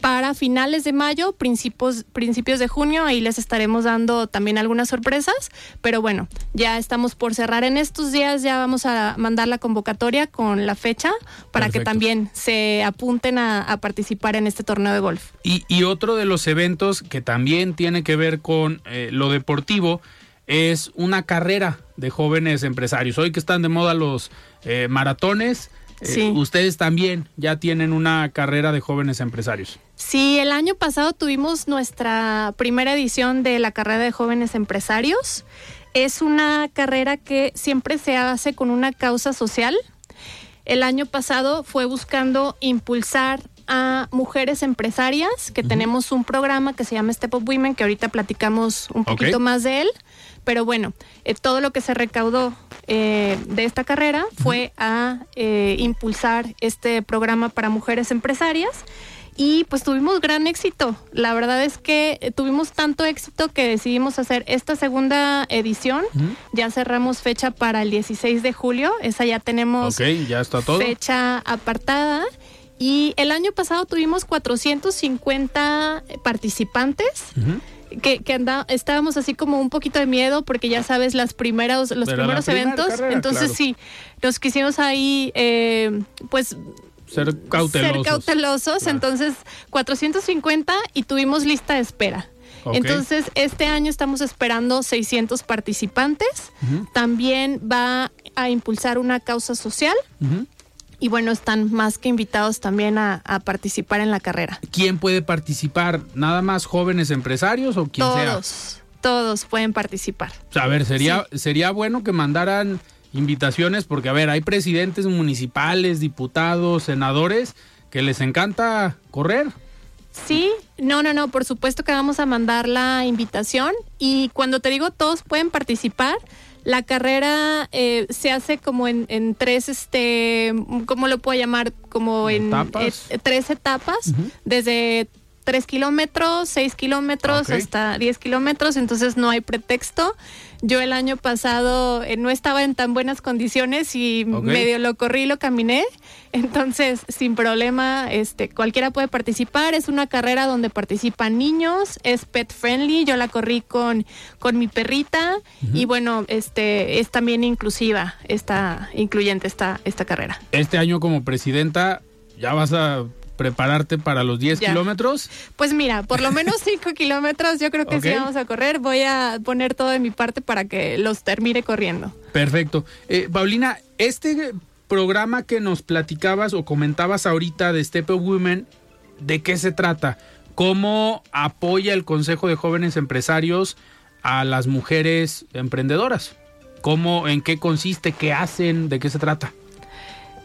Para finales de mayo, principios, principios de junio. Ahí les estaremos dando también algunas sorpresas. Pero bueno, ya estamos por cerrar en estos días. Ya vamos a mandar la convocatoria con la fecha para que también se apunten a, a participar en este torneo de golf. Y, y otro de los eventos que también tiene que ver con eh, lo deportivo es una carrera de jóvenes empresarios. Hoy que están de moda los eh, maratones, eh, Sí. ustedes también ya tienen una carrera de jóvenes empresarios. Sí, el año pasado tuvimos nuestra primera edición de la carrera de jóvenes empresarios. Es una carrera que siempre se hace con una causa social. El año pasado fue buscando impulsar a mujeres empresarias, que tenemos un programa que se llama Step Up Women, que ahorita platicamos un poquito más de él. Pero bueno, eh, todo lo que se recaudó eh, de esta carrera fue a eh, impulsar este programa para mujeres empresarias. Y pues tuvimos gran éxito. La verdad es que eh, tuvimos tanto éxito que decidimos hacer esta segunda edición. Ya cerramos fecha para el 16 de julio. Esa ya tenemos Ok, ya está todo. fecha apartada. Y el año pasado tuvimos 450 participantes. Que, que anda- estábamos así como un poquito de miedo porque ya sabes las primeros, los Pero primeros eventos. carrera, Entonces claro. sí, nos quisimos ahí eh, pues Ser cautelosos. ser cautelosos. Entonces, 450 y tuvimos lista de espera. Entonces, este año estamos esperando 600 participantes. También va a impulsar una causa social. Y bueno, están más que invitados también a, a participar en la carrera. ¿Quién puede participar? ¿Nada más jóvenes empresarios o quien sea? Todos, todos pueden participar. O sea, a ver, sería, sería bueno que mandaran invitaciones porque, a ver, hay presidentes municipales, diputados, senadores que les encanta correr. Sí, no, no, no, por supuesto que vamos a mandar la invitación y cuando te digo todos pueden participar, la carrera eh, se hace como en, en tres, este, ¿cómo lo puedo llamar? Como en ¿Etapas? eh, tres etapas, desde tres kilómetros, seis kilómetros Ok. hasta 10 kilómetros, entonces no hay pretexto. Yo el año pasado eh, no estaba en tan buenas condiciones y medio lo corrí lo caminé, entonces sin problema, este, cualquiera puede participar. Es una carrera donde participan niños, es pet friendly. Yo la corrí con, con mi perrita y bueno, este, es también inclusiva, esta, incluyente esta, esta carrera. Este año como presidenta, ¿ya vas a prepararte para los 10 Ya. kilómetros? Pues mira, por lo menos 5 kilómetros yo creo que sí Ok. vamos a correr. Voy a poner todo de mi parte para que los termine corriendo. Perfecto. Eh, Paulina, este programa que nos platicabas o comentabas ahorita de Step Up Women, ¿de qué se trata? ¿Cómo apoya el Consejo de Jóvenes Empresarios a las mujeres emprendedoras? ¿Cómo, en qué consiste, qué hacen, de qué se trata?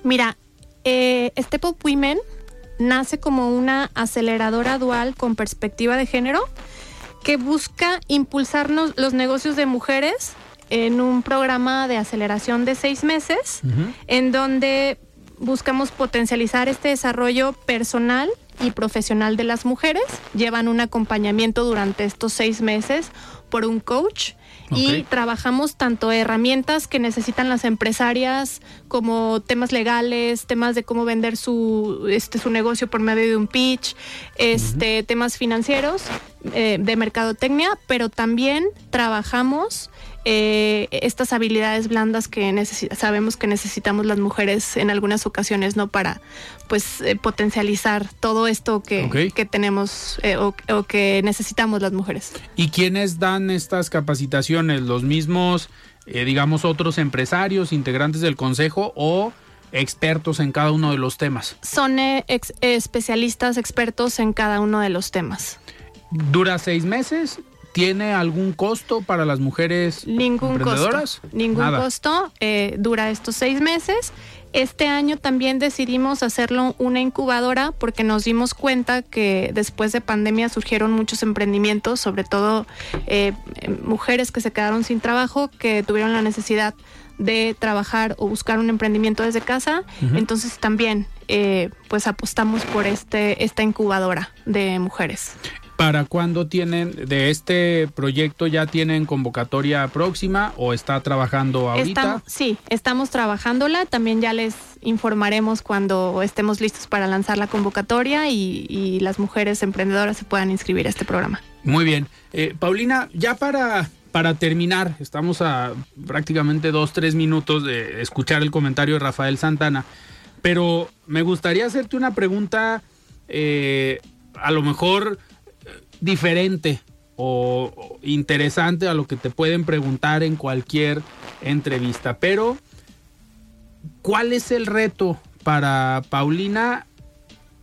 Mira, eh, Step Up Women nace como una aceleradora dual con perspectiva de género que busca impulsarnos los negocios de mujeres en un programa de aceleración de seis meses, en donde buscamos potencializar este desarrollo personal y profesional de las mujeres. Llevan un acompañamiento durante estos seis meses por un coach y trabajamos tanto herramientas que necesitan las empresarias como temas legales, temas de cómo vender su, este, su negocio por medio de un pitch, este, temas financieros, eh, de mercadotecnia, pero también trabajamos eh, estas habilidades blandas que sabemos que necesitamos las mujeres en algunas ocasiones, ¿no? Para pues eh, potencializar todo esto que, que tenemos eh, o, o que necesitamos las mujeres. ¿Y quiénes dan estas capacitaciones? ¿Los mismos, digamos, otros empresarios, integrantes del Consejo o expertos en cada uno de los temas? Son ex- especialistas, expertos en cada uno de los temas. ¿Dura seis meses? ¿Tiene algún costo para las mujeres Ningún emprendedoras? costo. Ningún Nada. costo. eh, dura estos seis meses. Este año también decidimos hacerlo una incubadora porque nos dimos cuenta que después de pandemia surgieron muchos emprendimientos, sobre todo eh, eh, mujeres que se quedaron sin trabajo, que tuvieron la necesidad de trabajar o buscar un emprendimiento desde casa. Entonces también eh, pues apostamos por este esta incubadora de mujeres. ¿Para cuándo tienen de este proyecto ya tienen convocatoria próxima o está trabajando ahorita? Estamos, sí, estamos trabajándola. También ya les informaremos cuando estemos listos para lanzar la convocatoria y, y las mujeres emprendedoras se puedan inscribir a este programa. Muy bien. Eh, Paulina, ya para, para terminar, estamos a prácticamente dos, tres minutos de escuchar el comentario de Rafael Santana, pero me gustaría hacerte una pregunta eh, a lo mejor diferente o, interesante a lo que te pueden preguntar en cualquier entrevista, pero ¿cuál es el reto para Paulina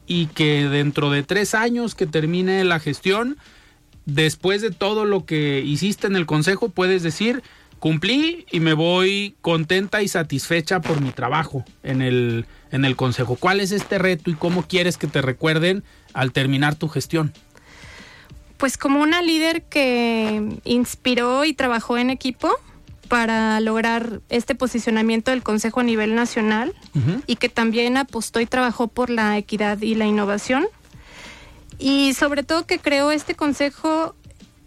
y que dentro de tres años que termine la gestión, después de todo lo que hiciste en el consejo, puedes decir, cumplí y me voy contenta y satisfecha por mi trabajo en el, en el consejo. ¿Cuál es este reto y cómo quieres que te recuerden al terminar tu gestión? Pues como una líder que inspiró y trabajó en equipo para lograr este posicionamiento del Consejo a nivel nacional y que también apostó y trabajó por la equidad y la innovación. Y sobre todo que creó este consejo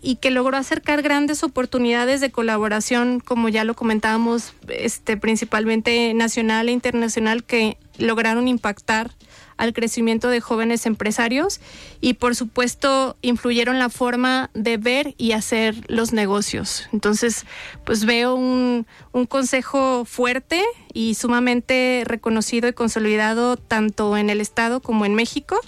y que logró acercar grandes oportunidades de colaboración, como ya lo comentábamos, este, principalmente nacional e internacional, que lograron impactar al crecimiento de jóvenes empresarios y por supuesto influyeron la forma de ver y hacer los negocios. Entonces, pues veo un, un consejo fuerte y sumamente reconocido y consolidado tanto en el Estado como en México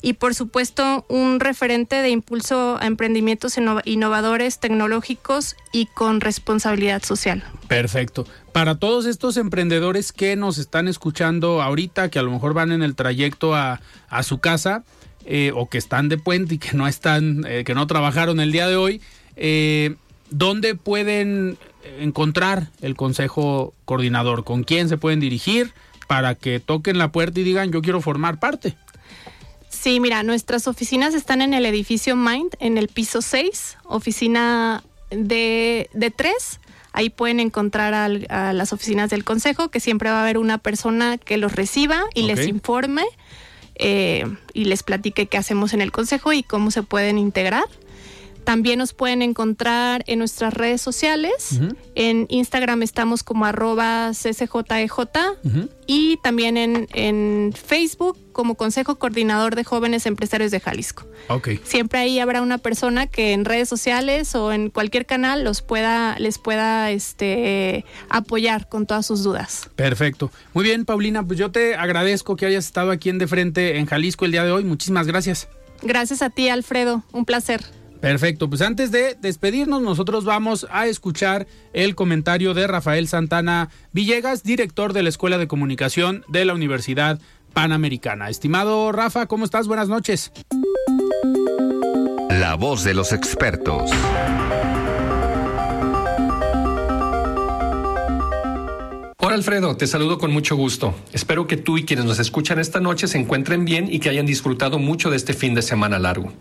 y por supuesto un referente de impulso a emprendimientos inno- innovadores, tecnológicos y con responsabilidad social. Perfecto. Para todos estos emprendedores que nos están escuchando ahorita, que a lo mejor van en el trayecto a, a su casa eh, o que están de puente y que no están, eh, que no trabajaron el día de hoy, eh, ¿dónde pueden encontrar el consejo coordinador? ¿Con quién se pueden dirigir para que toquen la puerta y digan yo quiero formar parte? Sí, mira, nuestras oficinas están en el edificio Mind, en el piso 6, oficina de, de 3. Ahí pueden encontrar al- a las oficinas del consejo, que siempre va a haber una persona que los reciba y les informe eh, y les platique qué hacemos en el consejo y cómo se pueden integrar. También nos pueden encontrar en nuestras redes sociales. En Instagram estamos como arroba ccjej y también en, en Facebook como Consejo Coordinador de Jóvenes Empresarios de Jalisco. Ok. Siempre ahí habrá una persona que en redes sociales o en cualquier canal los pueda, les pueda este, apoyar con todas sus dudas. Perfecto. Muy bien, Paulina, pues yo te agradezco que hayas estado aquí en De Frente en Jalisco el día de hoy. Muchísimas gracias. Gracias a ti, Alfredo. Un placer. Perfecto, pues antes de despedirnos, nosotros vamos a escuchar el comentario de Rafael Santana Villegas, director de la Escuela de Comunicación de la Universidad Panamericana. Estimado Rafa, ¿cómo estás? Buenas noches. La voz de los expertos. Hola Alfredo, te saludo con mucho gusto. Espero que tú y quienes nos escuchan esta noche se encuentren bien y que hayan disfrutado mucho de este fin de semana largo.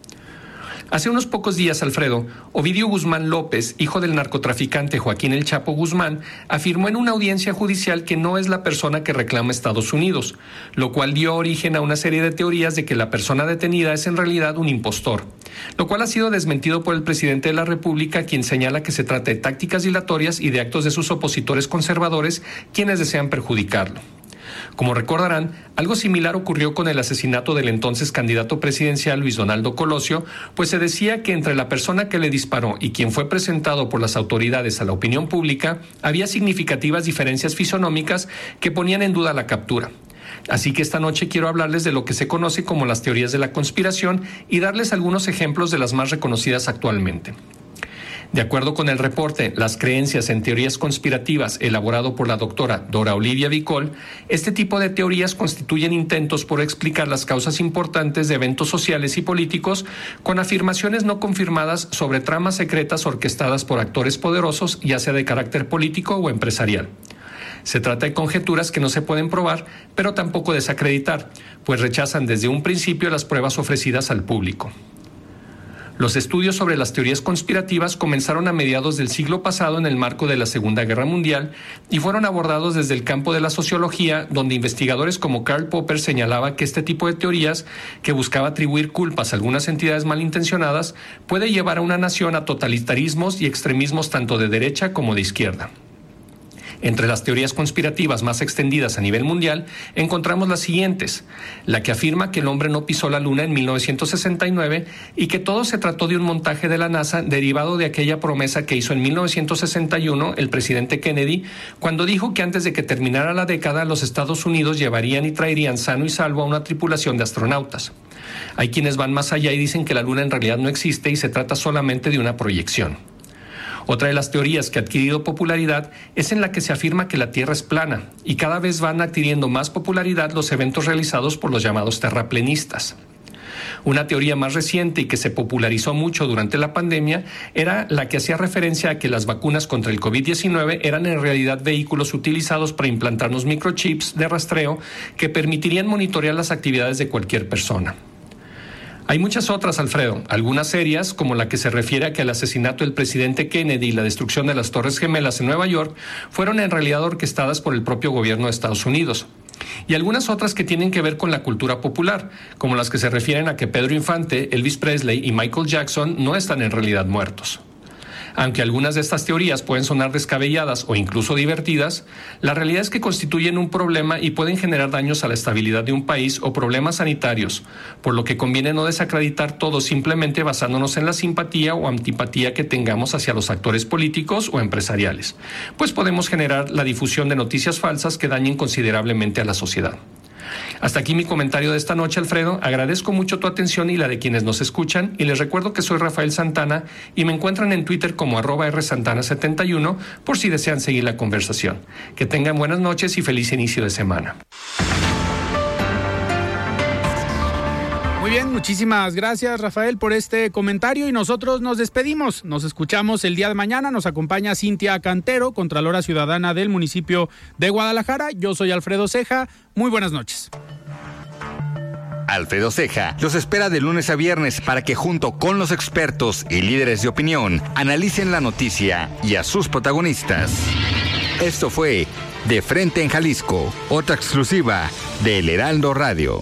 Hace unos pocos días, Alfredo, Ovidio Guzmán López, hijo del narcotraficante Joaquín El Chapo Guzmán, afirmó en una audiencia judicial que no es la persona que reclama Estados Unidos, lo cual dio origen a una serie de teorías de que la persona detenida es en realidad un impostor, lo cual ha sido desmentido por el presidente de la República, quien señala que se trata de tácticas dilatorias y de actos de sus opositores conservadores quienes desean perjudicarlo. Como recordarán, algo similar ocurrió con el asesinato del entonces candidato presidencial Luis Donaldo Colosio, pues se decía que entre la persona que le disparó y quien fue presentado por las autoridades a la opinión pública había significativas diferencias fisonómicas que ponían en duda la captura. Así que esta noche quiero hablarles de lo que se conoce como las teorías de la conspiración y darles algunos ejemplos de las más reconocidas actualmente. De acuerdo con el reporte Las creencias en teorías conspirativas elaborado por la doctora Dora Olivia Vicol, este tipo de teorías constituyen intentos por explicar las causas importantes de eventos sociales y políticos con afirmaciones no confirmadas sobre tramas secretas orquestadas por actores poderosos, ya sea de carácter político o empresarial. Se trata de conjeturas que no se pueden probar, pero tampoco desacreditar, pues rechazan desde un principio las pruebas ofrecidas al público. Los estudios sobre las teorías conspirativas comenzaron a mediados del siglo pasado en el marco de la Segunda Guerra Mundial y fueron abordados desde el campo de la sociología, donde investigadores como Karl Popper señalaba que este tipo de teorías, que buscaba atribuir culpas a algunas entidades malintencionadas, puede llevar a una nación a totalitarismos y extremismos tanto de derecha como de izquierda. Entre las teorías conspirativas más extendidas a nivel mundial encontramos las siguientes. La que afirma que el hombre no pisó la luna en 1969 y que todo se trató de un montaje de la NASA derivado de aquella promesa que hizo en 1961 el presidente Kennedy cuando dijo que antes de que terminara la década los Estados Unidos llevarían y traerían sano y salvo a una tripulación de astronautas. Hay quienes van más allá y dicen que la luna en realidad no existe y se trata solamente de una proyección. Otra de las teorías que ha adquirido popularidad es en la que se afirma que la Tierra es plana y cada vez van adquiriendo más popularidad los eventos realizados por los llamados terraplenistas. Una teoría más reciente y que se popularizó mucho durante la pandemia era la que hacía referencia a que las vacunas contra el COVID-19 eran en realidad vehículos utilizados para implantarnos microchips de rastreo que permitirían monitorear las actividades de cualquier persona. Hay muchas otras, Alfredo, algunas serias, como la que se refiere a que el asesinato del presidente Kennedy y la destrucción de las Torres Gemelas en Nueva York fueron en realidad orquestadas por el propio gobierno de Estados Unidos. Y algunas otras que tienen que ver con la cultura popular, como las que se refieren a que Pedro Infante, Elvis Presley y Michael Jackson no están en realidad muertos. Aunque algunas de estas teorías pueden sonar descabelladas o incluso divertidas, la realidad es que constituyen un problema y pueden generar daños a la estabilidad de un país o problemas sanitarios, por lo que conviene no desacreditar todo simplemente basándonos en la simpatía o antipatía que tengamos hacia los actores políticos o empresariales, pues podemos generar la difusión de noticias falsas que dañen considerablemente a la sociedad. Hasta aquí mi comentario de esta noche, Alfredo. Agradezco mucho tu atención y la de quienes nos escuchan y les recuerdo que soy Rafael Santana y me encuentran en Twitter como arroba rsantana71 por si desean seguir la conversación. Que tengan buenas noches y feliz inicio de semana. Bien, muchísimas gracias Rafael por este comentario y nosotros nos despedimos. Nos escuchamos el día de mañana. Nos acompaña Cintia Cantero, Contralora Ciudadana del municipio de Guadalajara. Yo soy Alfredo Ceja. Muy buenas noches. Alfredo Ceja los espera de lunes a viernes para que junto con los expertos y líderes de opinión analicen la noticia y a sus protagonistas. Esto fue De Frente en Jalisco, otra exclusiva de El Heraldo Radio.